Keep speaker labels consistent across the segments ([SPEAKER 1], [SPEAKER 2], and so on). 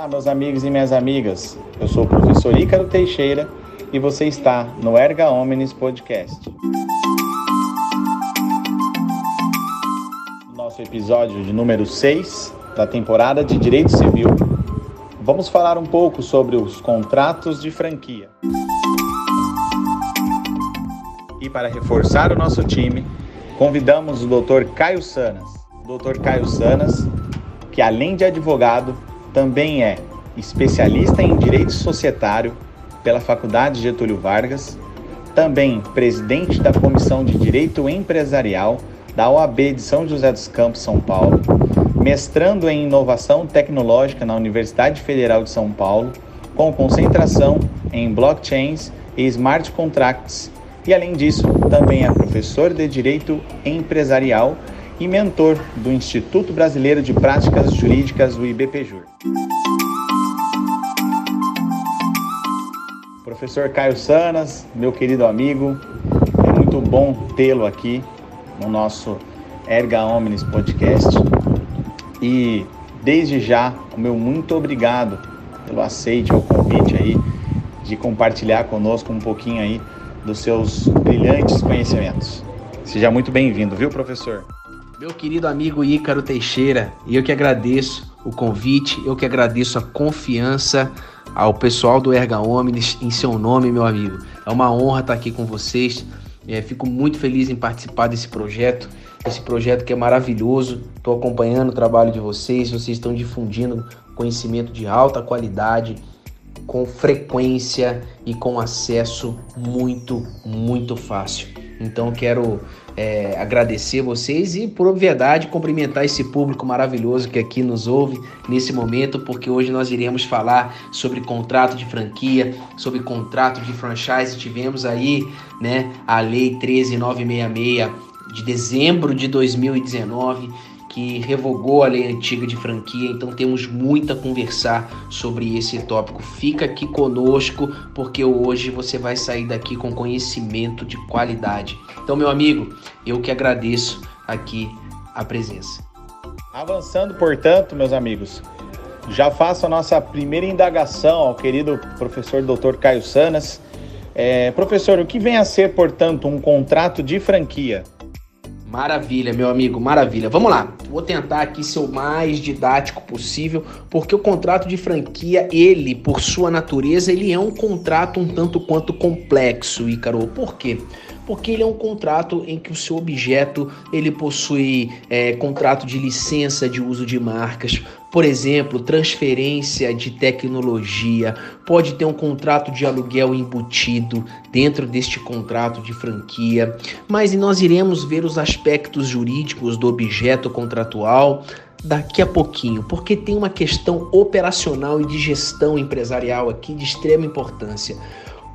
[SPEAKER 1] Olá, meus amigos e minhas amigas. Eu sou o professor Ícaro Teixeira e você está no Erga Omnis Podcast. No nosso episódio de número 6 da temporada de Direito Civil, vamos falar um pouco sobre os contratos de franquia. E para reforçar o nosso time, convidamos o Dr. Caio Sanas. O Dr. Caio Sanas, que além de advogado, também é especialista em direito societário pela Faculdade Getúlio Vargas, também presidente da Comissão de Direito Empresarial da OAB de São José dos Campos, São Paulo, mestrando em inovação tecnológica na Universidade Federal de São Paulo, com concentração em blockchains e smart contracts, e além disso, também é professor de Direito Empresarial e mentor do Instituto Brasileiro de Práticas Jurídicas, o IBPJUR. Professor Caio Sanas, meu querido amigo, é muito bom tê-lo aqui no nosso Erga Omnis Podcast. E desde já, o meu muito obrigado pelo aceite ao convite aí de compartilhar conosco um pouquinho aí dos seus brilhantes conhecimentos. Seja muito bem-vindo, viu, professor?
[SPEAKER 2] Meu querido amigo Ícaro Teixeira, eu que agradeço o convite, eu que agradeço a confiança ao pessoal do Erga Omnis em seu nome, meu amigo. É uma honra estar aqui com vocês. É, fico muito feliz em participar desse projeto, esse projeto que é maravilhoso. Estou acompanhando o trabalho de vocês, vocês estão difundindo conhecimento de alta qualidade, com frequência e com acesso muito, muito fácil. Então quero é, agradecer vocês e, por obviedade, cumprimentar esse público maravilhoso que aqui nos ouve nesse momento, porque hoje nós iremos falar sobre contrato de franquia, sobre contrato de franchise. Tivemos aí né, a Lei 13966 de dezembro de 2019 que revogou a lei antiga de franquia, então temos muito a conversar sobre esse tópico. Fica aqui conosco, porque hoje você vai sair daqui com conhecimento de qualidade. Então, meu amigo, eu que agradeço aqui a presença.
[SPEAKER 1] Avançando, portanto, meus amigos, já faço a nossa primeira indagação ao querido professor Dr. Caio Sanas. É, professor, o que vem a ser, portanto, um contrato de franquia?
[SPEAKER 2] Maravilha, meu amigo, maravilha. Vamos lá. Vou tentar aqui ser o mais didático possível, porque o contrato de franquia, ele, por sua natureza, ele é um contrato um tanto quanto complexo, Ícaro. Por quê? porque ele é um contrato em que o seu objeto ele possui é, contrato de licença de uso de marcas, por exemplo, transferência de tecnologia, pode ter um contrato de aluguel embutido dentro deste contrato de franquia, mas nós iremos ver os aspectos jurídicos do objeto contratual daqui a pouquinho, porque tem uma questão operacional e de gestão empresarial aqui de extrema importância.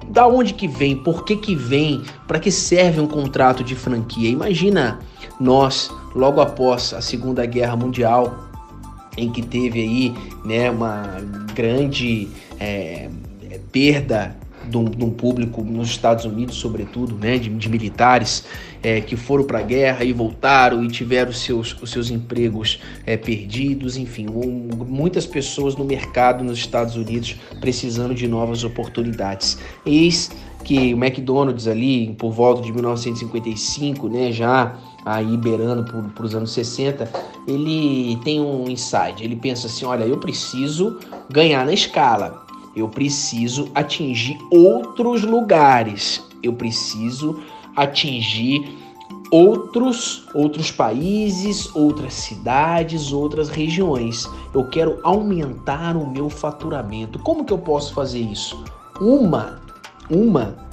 [SPEAKER 2] Da onde que vem? Por que que vem? Para que serve um contrato de franquia? Imagina nós, logo após a Segunda Guerra Mundial, em que teve aí né, uma grande é, perda de um, de um, público nos Estados Unidos, sobretudo, né, de, de militares é, que foram para a guerra e voltaram e tiveram seus, os seus empregos é, perdidos, enfim, um, muitas pessoas no mercado nos Estados Unidos precisando de novas oportunidades. Eis que o McDonald's ali, por volta de 1955, né, já aí beirando para os anos 60, ele tem um insight, ele pensa assim, olha, eu preciso ganhar na escala, eu preciso atingir outros lugares, eu preciso atingir outros outros países, outras cidades, outras regiões. Eu quero aumentar o meu faturamento. Como que eu posso fazer isso? Uma uma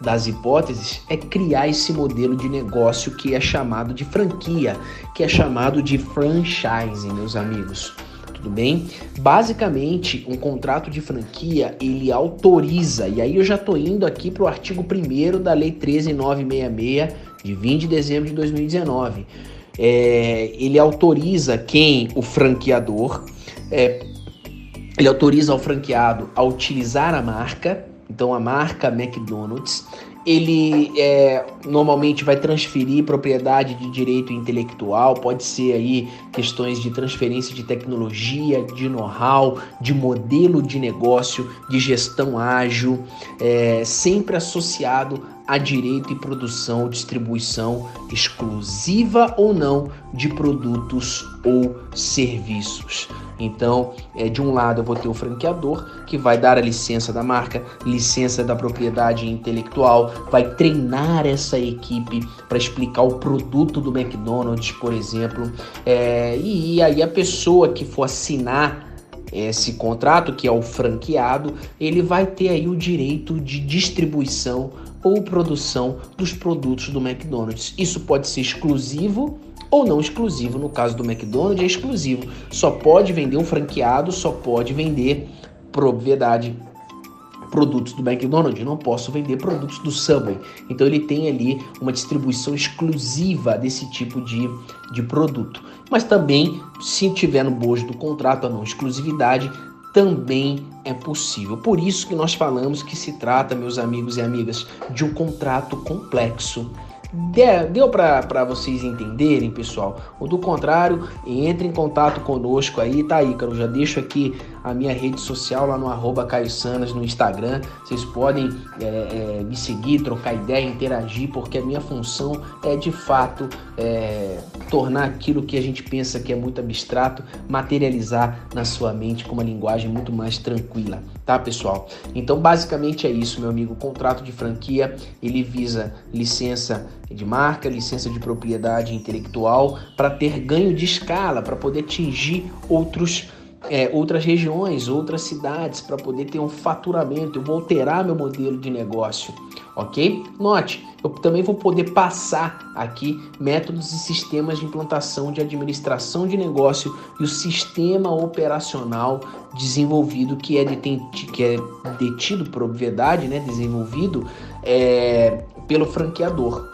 [SPEAKER 2] das hipóteses é criar esse modelo de negócio que é chamado de franquia, que é chamado de franchise, meus amigos tudo bem? Basicamente, um contrato de franquia, ele autoriza, e aí eu já estou indo aqui para o artigo 1 da Lei 13966, de 20 de dezembro de 2019. É, ele autoriza quem? O franqueador. É, ele autoriza ao franqueado a utilizar a marca, então a marca McDonald's, ele é, normalmente vai transferir propriedade de direito intelectual, pode ser aí questões de transferência de tecnologia, de know-how, de modelo de negócio, de gestão ágil, é, sempre associado a direito e produção, distribuição exclusiva ou não de produtos ou serviços. Então, é, de um lado eu vou ter o franqueador, que vai dar a licença da marca, licença da propriedade intelectual, vai treinar essa equipe para explicar o produto do McDonald's, por exemplo. É, e aí a pessoa que for assinar esse contrato, que é o franqueado, ele vai ter aí o direito de distribuição ou produção dos produtos do McDonald's. Isso pode ser exclusivo ou não exclusivo. No caso do McDonald's, é exclusivo. Só pode vender um franqueado, só pode vender propriedade produtos do McDonald's, não posso vender produtos do Subway. Então ele tem ali uma distribuição exclusiva desse tipo de, de produto. Mas também, se tiver no bojo do contrato a não exclusividade, também é possível. Por isso que nós falamos que se trata, meus amigos e amigas, de um contrato complexo Deu para vocês entenderem, pessoal? Ou do contrário, entre em contato conosco aí, tá. Eu já deixo aqui a minha rede social lá no arroba Caio Sanas no Instagram. Vocês podem é, é, me seguir, trocar ideia, interagir, porque a minha função é de fato é, tornar aquilo que a gente pensa que é muito abstrato, materializar na sua mente com uma linguagem muito mais tranquila, tá, pessoal? Então, basicamente é isso, meu amigo. O contrato de franquia ele visa licença de marca, licença de propriedade intelectual para ter ganho de escala, para poder atingir outros é, outras regiões, outras cidades, para poder ter um faturamento. Eu vou alterar meu modelo de negócio, ok? Note, eu também vou poder passar aqui métodos e sistemas de implantação de administração de negócio e o sistema operacional desenvolvido que é, detido, que é detido por obviedade, né, desenvolvido é, pelo franqueador.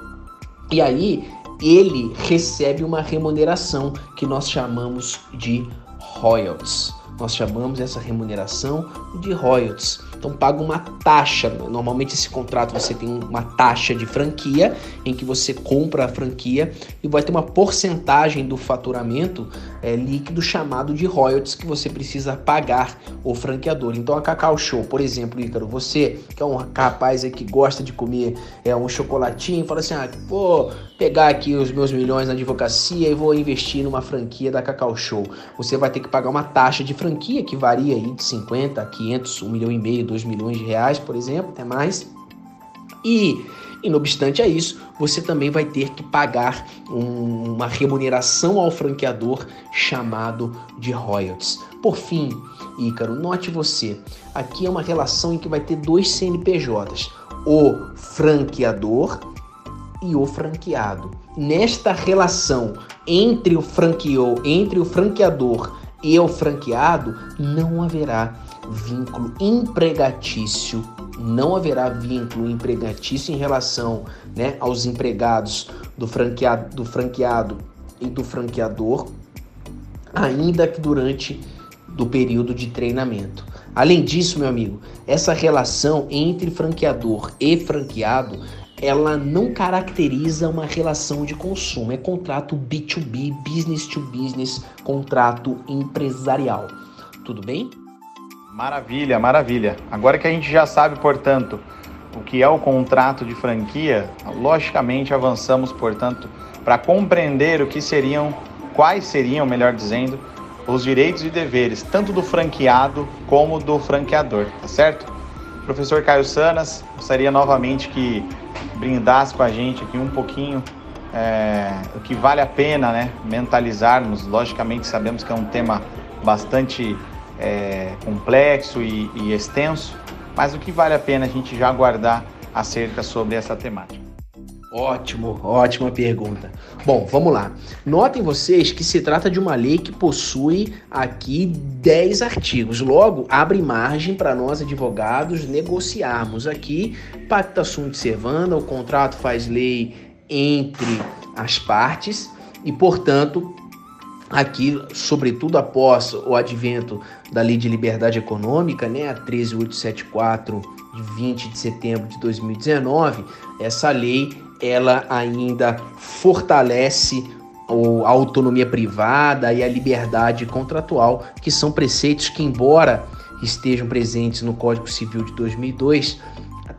[SPEAKER 2] E aí ele recebe uma remuneração que nós chamamos de royalties. Nós chamamos essa remuneração de royalties. Então paga uma taxa. Normalmente esse contrato você tem uma taxa de franquia em que você compra a franquia e vai ter uma porcentagem do faturamento é, líquido chamado de royalties que você precisa pagar o franqueador. Então a Cacau Show, por exemplo, Ícaro, você que é um rapaz que gosta de comer é, um chocolatinho, fala assim, ah, vou pegar aqui os meus milhões na advocacia e vou investir numa franquia da Cacau Show. Você vai ter que pagar uma taxa de franquia que varia aí de 50 a 500, 1 milhão e meio, 2 milhões de reais, por exemplo, até mais. E, e não obstante a isso, você também vai ter que pagar um, uma remuneração ao franqueador chamado de royalties. Por fim, Ícaro, note você, aqui é uma relação em que vai ter dois CNPJs, o franqueador e o franqueado. Nesta relação entre o franqueou, entre o franqueador e o franqueado, não haverá vínculo empregatício, não haverá vínculo empregatício em relação né, aos empregados do franqueado, do franqueado e do franqueador, ainda que durante do período de treinamento. Além disso, meu amigo, essa relação entre franqueador e franqueado, ela não caracteriza uma relação de consumo, é contrato B2B, business to business, contrato empresarial. Tudo bem?
[SPEAKER 1] Maravilha, maravilha. Agora que a gente já sabe, portanto, o que é o contrato de franquia, logicamente avançamos, portanto, para compreender o que seriam, quais seriam, melhor dizendo, os direitos e deveres, tanto do franqueado como do franqueador, tá certo? Professor Caio Sanas, gostaria novamente que brindasse com a gente aqui um pouquinho é, o que vale a pena né, mentalizarmos. Logicamente, sabemos que é um tema bastante é, complexo e, e extenso, mas o que vale a pena a gente já guardar acerca sobre essa temática?
[SPEAKER 2] Ótimo, ótima pergunta. Bom, vamos lá. Notem vocês que se trata de uma lei que possui aqui 10 artigos. Logo, abre margem para nós advogados negociarmos aqui pacta sunt servanda, o contrato faz lei entre as partes e, portanto, aqui, sobretudo após o advento da Lei de Liberdade Econômica, né, a 13874 de 20 de setembro de 2019, essa lei ela ainda fortalece a autonomia privada e a liberdade contratual, que são preceitos que, embora estejam presentes no Código Civil de 2002,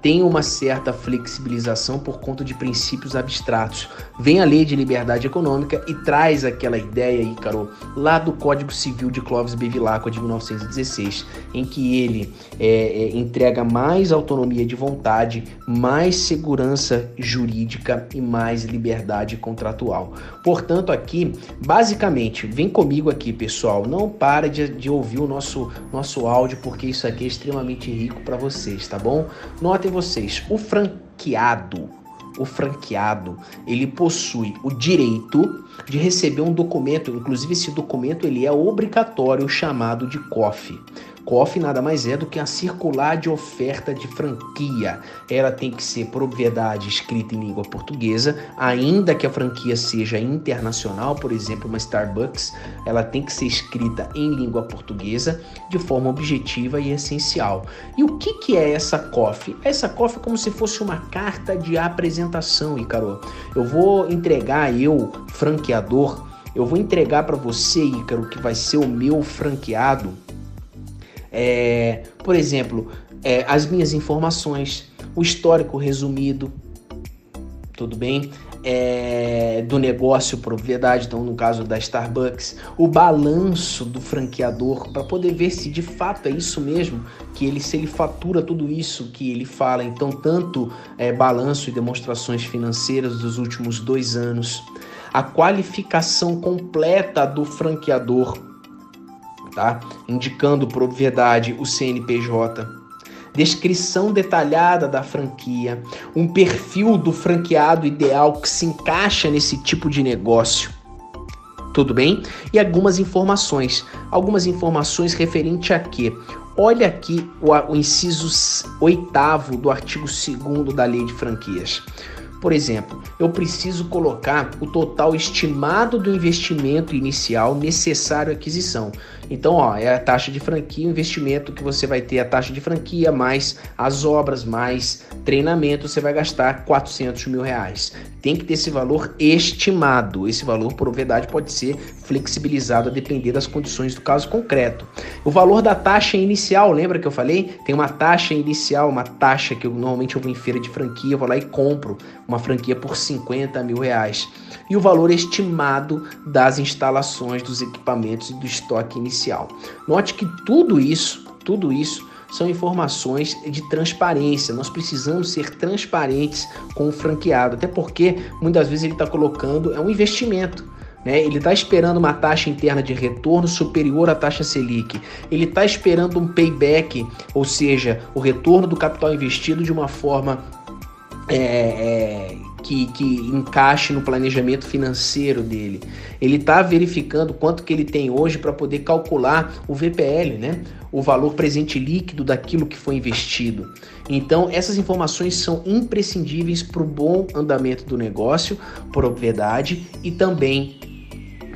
[SPEAKER 2] tem uma certa flexibilização por conta de princípios abstratos. Vem a lei de liberdade econômica e traz aquela ideia aí, Carol, lá do Código Civil de Clóvis Bevilacqua de 1916, em que ele é, é, entrega mais autonomia de vontade, mais segurança jurídica e mais liberdade contratual. Portanto, aqui, basicamente, vem comigo aqui, pessoal, não para de, de ouvir o nosso, nosso áudio, porque isso aqui é extremamente rico para vocês, tá bom? Notem vocês, o franqueado, o franqueado, ele possui o direito de receber um documento, inclusive esse documento ele é obrigatório, chamado de COF. COF nada mais é do que a circular de oferta de franquia. Ela tem que ser propriedade escrita em língua portuguesa, ainda que a franquia seja internacional, por exemplo, uma Starbucks, ela tem que ser escrita em língua portuguesa de forma objetiva e essencial. E o que, que é essa COF? Essa COF é como se fosse uma carta de apresentação, Ícaro. Eu vou entregar, eu, franqueador, eu vou entregar para você, Ícaro, que vai ser o meu franqueado, é, por exemplo, é, as minhas informações, o histórico resumido, tudo bem? É, do negócio, propriedade, então no caso da Starbucks, o balanço do franqueador para poder ver se de fato é isso mesmo que ele se ele fatura tudo isso que ele fala. Então tanto é, balanço e demonstrações financeiras dos últimos dois anos, a qualificação completa do franqueador tá? Indicando propriedade o CNPJ, descrição detalhada da franquia, um perfil do franqueado ideal que se encaixa nesse tipo de negócio. Tudo bem? E algumas informações. Algumas informações referente a quê? Olha aqui o, o inciso oitavo do artigo 2 da Lei de Franquias. Por exemplo, eu preciso colocar o total estimado do investimento inicial necessário à aquisição. Então, ó, é a taxa de franquia, o investimento que você vai ter, a taxa de franquia, mais as obras, mais treinamento, você vai gastar 400 mil reais. Tem que ter esse valor estimado. Esse valor, por verdade, pode ser flexibilizado a depender das condições do caso concreto. O valor da taxa inicial, lembra que eu falei? Tem uma taxa inicial, uma taxa que eu, normalmente eu vou em feira de franquia, eu vou lá e compro uma franquia por 50 mil reais. E o valor estimado das instalações, dos equipamentos e do estoque inicial. Note que tudo isso, tudo isso são informações de transparência. Nós precisamos ser transparentes com o franqueado, até porque muitas vezes ele está colocando é um investimento. Né? Ele está esperando uma taxa interna de retorno superior à taxa Selic. Ele está esperando um payback, ou seja, o retorno do capital investido de uma forma é, é, que, que encaixe no planejamento financeiro dele. Ele está verificando quanto que ele tem hoje para poder calcular o VPL, né? o valor presente líquido daquilo que foi investido. Então, essas informações são imprescindíveis para o bom andamento do negócio, propriedade e também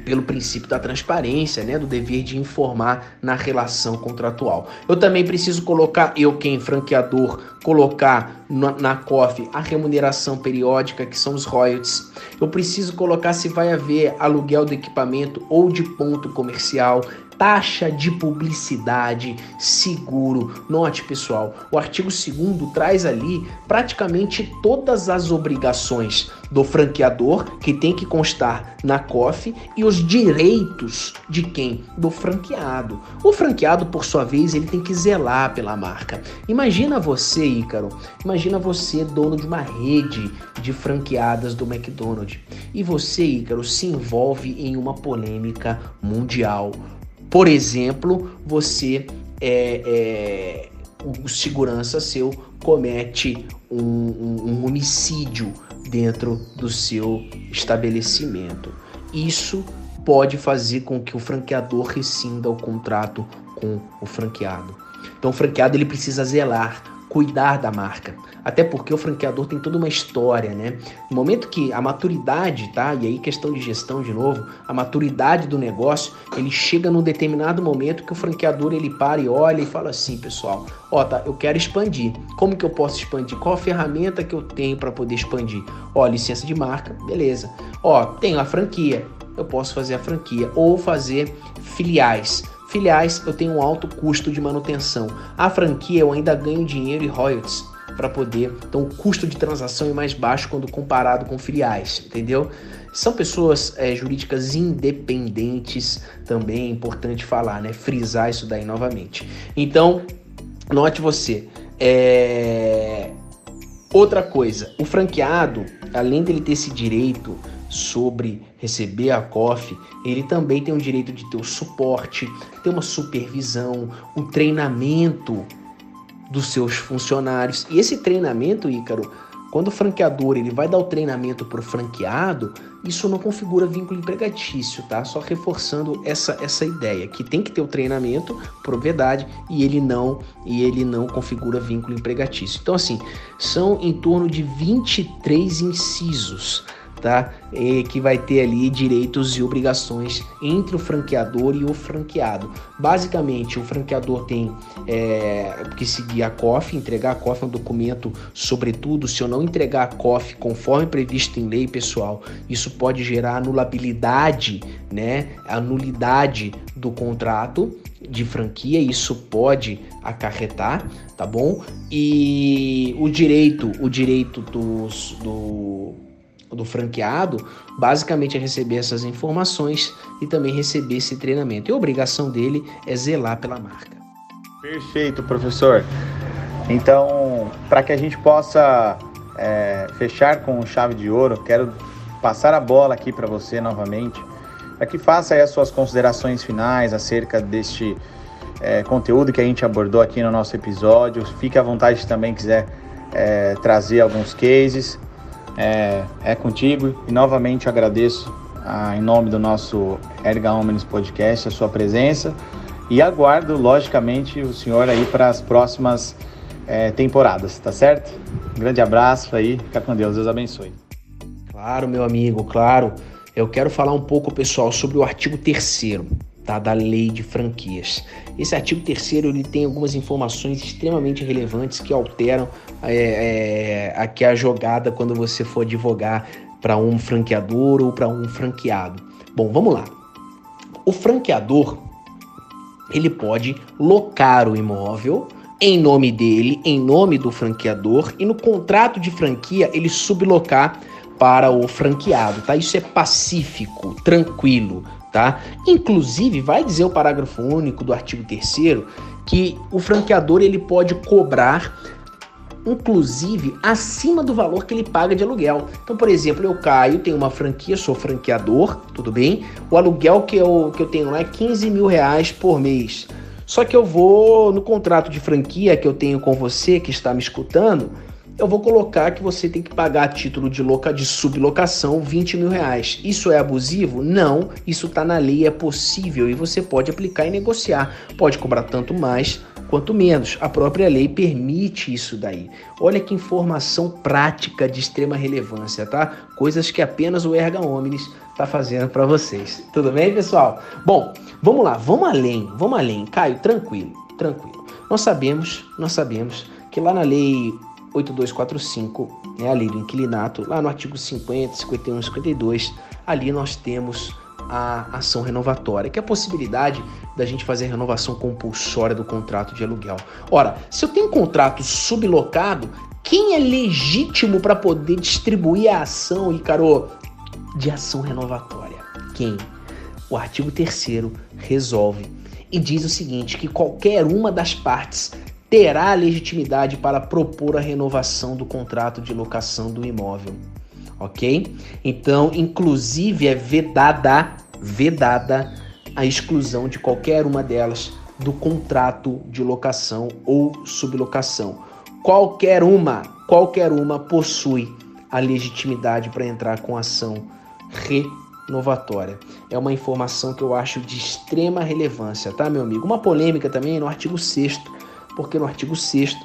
[SPEAKER 2] pelo princípio da transparência, né, do dever de informar na relação contratual. Eu também preciso colocar, eu quem franqueador, colocar na, na COF a remuneração periódica, que são os royalties. Eu preciso colocar se vai haver aluguel do equipamento ou de ponto comercial, taxa de publicidade, seguro. Note, pessoal, o artigo 2 traz ali praticamente todas as obrigações do franqueador que tem que constar na COF e os direitos de quem? Do franqueado. O franqueado, por sua vez, ele tem que zelar pela marca. Imagina você, Ícaro, imagina você, dono de uma rede de franqueadas do McDonald's, e você, Ícaro, se envolve em uma polêmica mundial por exemplo, você é, é, o segurança seu comete um, um, um homicídio dentro do seu estabelecimento. Isso pode fazer com que o franqueador rescinda o contrato com o franqueado. Então, o franqueado ele precisa zelar cuidar da marca. Até porque o franqueador tem toda uma história, né? No momento que a maturidade, tá? E aí questão de gestão de novo, a maturidade do negócio, ele chega num determinado momento que o franqueador ele para e olha e fala assim, pessoal, ó, tá, eu quero expandir. Como que eu posso expandir? Qual a ferramenta que eu tenho para poder expandir? Ó, licença de marca, beleza. Ó, tenho a franquia, eu posso fazer a franquia ou fazer filiais. Filiais eu tenho um alto custo de manutenção. A franquia eu ainda ganho dinheiro e royalties para poder. Então, o custo de transação é mais baixo quando comparado com filiais, entendeu? São pessoas é, jurídicas independentes, também é importante falar, né? Frisar isso daí novamente. Então, note você. É... Outra coisa, o franqueado, além dele ter esse direito sobre receber a COF, ele também tem o direito de ter o suporte, ter uma supervisão, um treinamento dos seus funcionários. E esse treinamento, Ícaro, quando o franqueador ele vai dar o treinamento para o franqueado, isso não configura vínculo empregatício, tá? Só reforçando essa, essa ideia que tem que ter o treinamento, propriedade e ele não e ele não configura vínculo empregatício. Então assim, são em torno de 23 incisos tá? E que vai ter ali direitos e obrigações entre o franqueador e o franqueado. Basicamente, o franqueador tem é, que seguir a COF, entregar a COF é um documento, sobretudo, se eu não entregar a COF conforme previsto em lei, pessoal, isso pode gerar anulabilidade, né? A nulidade do contrato de franquia, isso pode acarretar, tá bom? E o direito, o direito dos, do do franqueado, basicamente é receber essas informações e também receber esse treinamento. E a obrigação dele é zelar pela marca.
[SPEAKER 1] Perfeito, professor. Então, para que a gente possa é, fechar com chave de ouro, quero passar a bola aqui para você novamente, para que faça as suas considerações finais acerca deste é, conteúdo que a gente abordou aqui no nosso episódio. Fique à vontade também quiser é, trazer alguns cases é, é contigo e novamente agradeço ah, em nome do nosso Erga Omnis Podcast a sua presença e aguardo, logicamente, o senhor aí para as próximas é, temporadas, tá certo? Um grande abraço aí, fica com Deus, Deus abençoe.
[SPEAKER 2] Claro, meu amigo, claro. Eu quero falar um pouco, pessoal, sobre o artigo 3 tá, da lei de franquias. Esse artigo 3 ele tem algumas informações extremamente relevantes que alteram é, é, aqui a jogada quando você for advogar para um franqueador ou para um franqueado. Bom, vamos lá. O franqueador ele pode locar o imóvel em nome dele, em nome do franqueador e no contrato de franquia ele sublocar para o franqueado, tá? Isso é pacífico, tranquilo, tá? Inclusive, vai dizer o parágrafo único do artigo 3 que o franqueador ele pode cobrar inclusive acima do valor que ele paga de aluguel. Então, por exemplo, eu caio, tenho uma franquia, sou franqueador, tudo bem? O aluguel que eu, que eu tenho lá é 15 mil reais por mês. Só que eu vou no contrato de franquia que eu tenho com você que está me escutando, eu vou colocar que você tem que pagar a título de, loca, de sublocação 20 mil reais. Isso é abusivo? Não, isso está na lei, é possível e você pode aplicar e negociar. Pode cobrar tanto mais quanto menos. A própria lei permite isso daí. Olha que informação prática de extrema relevância, tá? Coisas que apenas o Erga Omnis está fazendo para vocês. Tudo bem, pessoal? Bom, vamos lá, vamos além, vamos além. Caio, tranquilo, tranquilo. Nós sabemos, nós sabemos que lá na lei 8245, né, a lei do inquilinato, lá no artigo 50, 51 e 52, ali nós temos a ação renovatória, que é a possibilidade da gente fazer renovação compulsória do contrato de aluguel. Ora, se eu tenho um contrato sublocado, quem é legítimo para poder distribuir a ação, Icaro, de ação renovatória? Quem? O artigo 3 resolve e diz o seguinte: que qualquer uma das partes terá legitimidade para propor a renovação do contrato de locação do imóvel. Ok? Então, inclusive, é vedada, vedada a exclusão de qualquer uma delas do contrato de locação ou sublocação. Qualquer uma, qualquer uma possui a legitimidade para entrar com ação renovatória. É uma informação que eu acho de extrema relevância, tá, meu amigo? Uma polêmica também no artigo 6 porque no artigo 6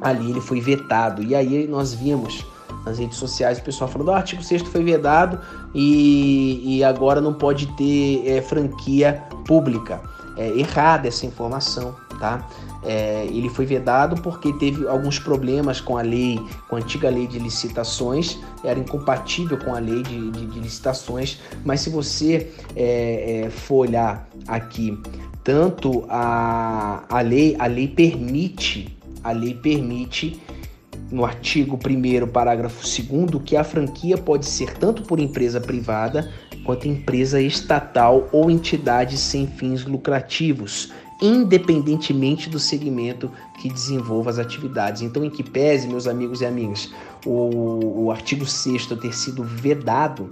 [SPEAKER 2] ali ele foi vetado. E aí nós vimos nas redes sociais o pessoal falando: o artigo 6 foi vedado e, e agora não pode ter é, franquia pública. É errada essa informação, tá? É, ele foi vedado porque teve alguns problemas com a lei, com a antiga lei de licitações, era incompatível com a lei de, de, de licitações. Mas se você é, é, for olhar aqui, tanto a, a lei, a lei permite, a lei permite no artigo 1 parágrafo 2 que a franquia pode ser tanto por empresa privada quanto empresa estatal ou entidade sem fins lucrativos, independentemente do segmento que desenvolva as atividades. Então, em que pese, meus amigos e amigas, o, o artigo 6 ter sido vedado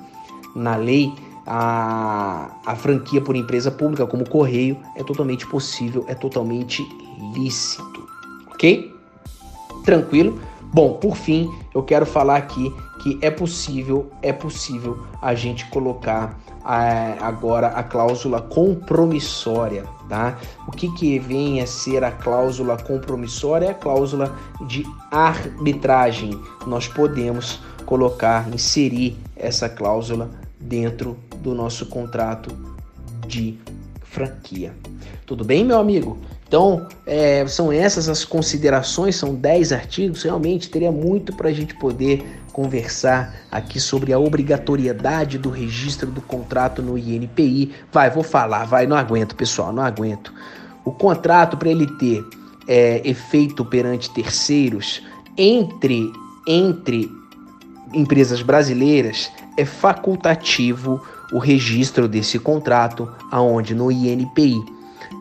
[SPEAKER 2] na lei, a, a franquia por empresa pública, como Correio, é totalmente possível, é totalmente lícito. Ok? Tranquilo? Bom, por fim, eu quero falar aqui que é possível, é possível a gente colocar é, agora a cláusula compromissória, tá? O que que vem a ser a cláusula compromissória? É a cláusula de arbitragem. Nós podemos colocar, inserir essa cláusula dentro do nosso contrato de franquia. Tudo bem, meu amigo? Então, é, são essas as considerações, são 10 artigos, realmente teria muito para a gente poder conversar aqui sobre a obrigatoriedade do registro do contrato no INPI. Vai, vou falar, vai, não aguento, pessoal, não aguento. O contrato, para ele ter é, efeito perante terceiros, entre, entre empresas brasileiras, é facultativo o registro desse contrato aonde no INPI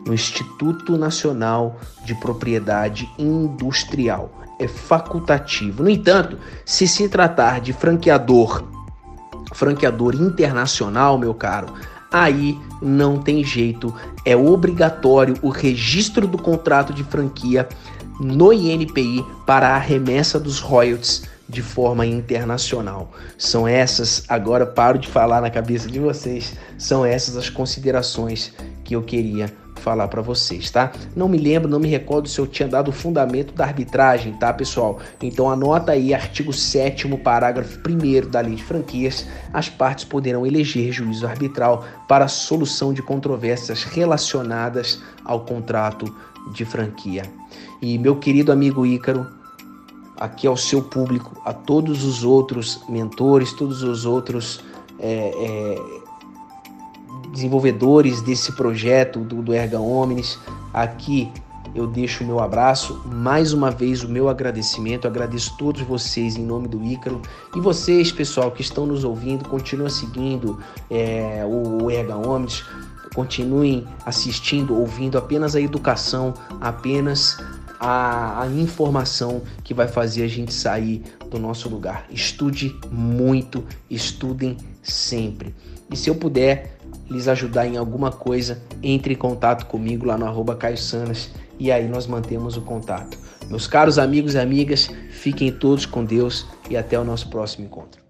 [SPEAKER 2] no Instituto Nacional de Propriedade Industrial. É facultativo. No entanto, se se tratar de franqueador, franqueador internacional, meu caro, aí não tem jeito, é obrigatório o registro do contrato de franquia no INPI para a remessa dos royalties de forma internacional. São essas, agora paro de falar na cabeça de vocês, são essas as considerações que eu queria falar para vocês, tá? Não me lembro, não me recordo se eu tinha dado o fundamento da arbitragem, tá, pessoal? Então anota aí, artigo 7 parágrafo 1 da Lei de Franquias, as partes poderão eleger juízo arbitral para solução de controvérsias relacionadas ao contrato de franquia. E meu querido amigo Ícaro, aqui ao seu público, a todos os outros mentores, todos os outros é, é, desenvolvedores desse projeto do, do Erga Omnis. Aqui eu deixo o meu abraço, mais uma vez o meu agradecimento, agradeço todos vocês em nome do Ícaro e vocês, pessoal, que estão nos ouvindo, continuem seguindo é, o, o Erga Omnis, continuem assistindo, ouvindo apenas a educação, apenas a, a, informação que vai fazer a gente sair do nosso lugar. Estude muito, estudem sempre. E se eu puder lhes ajudar em alguma coisa, entre em contato comigo lá no arroba Caio Sanas e aí nós mantemos o contato. Meus caros amigos e amigas, fiquem todos com Deus e até o nosso próximo encontro.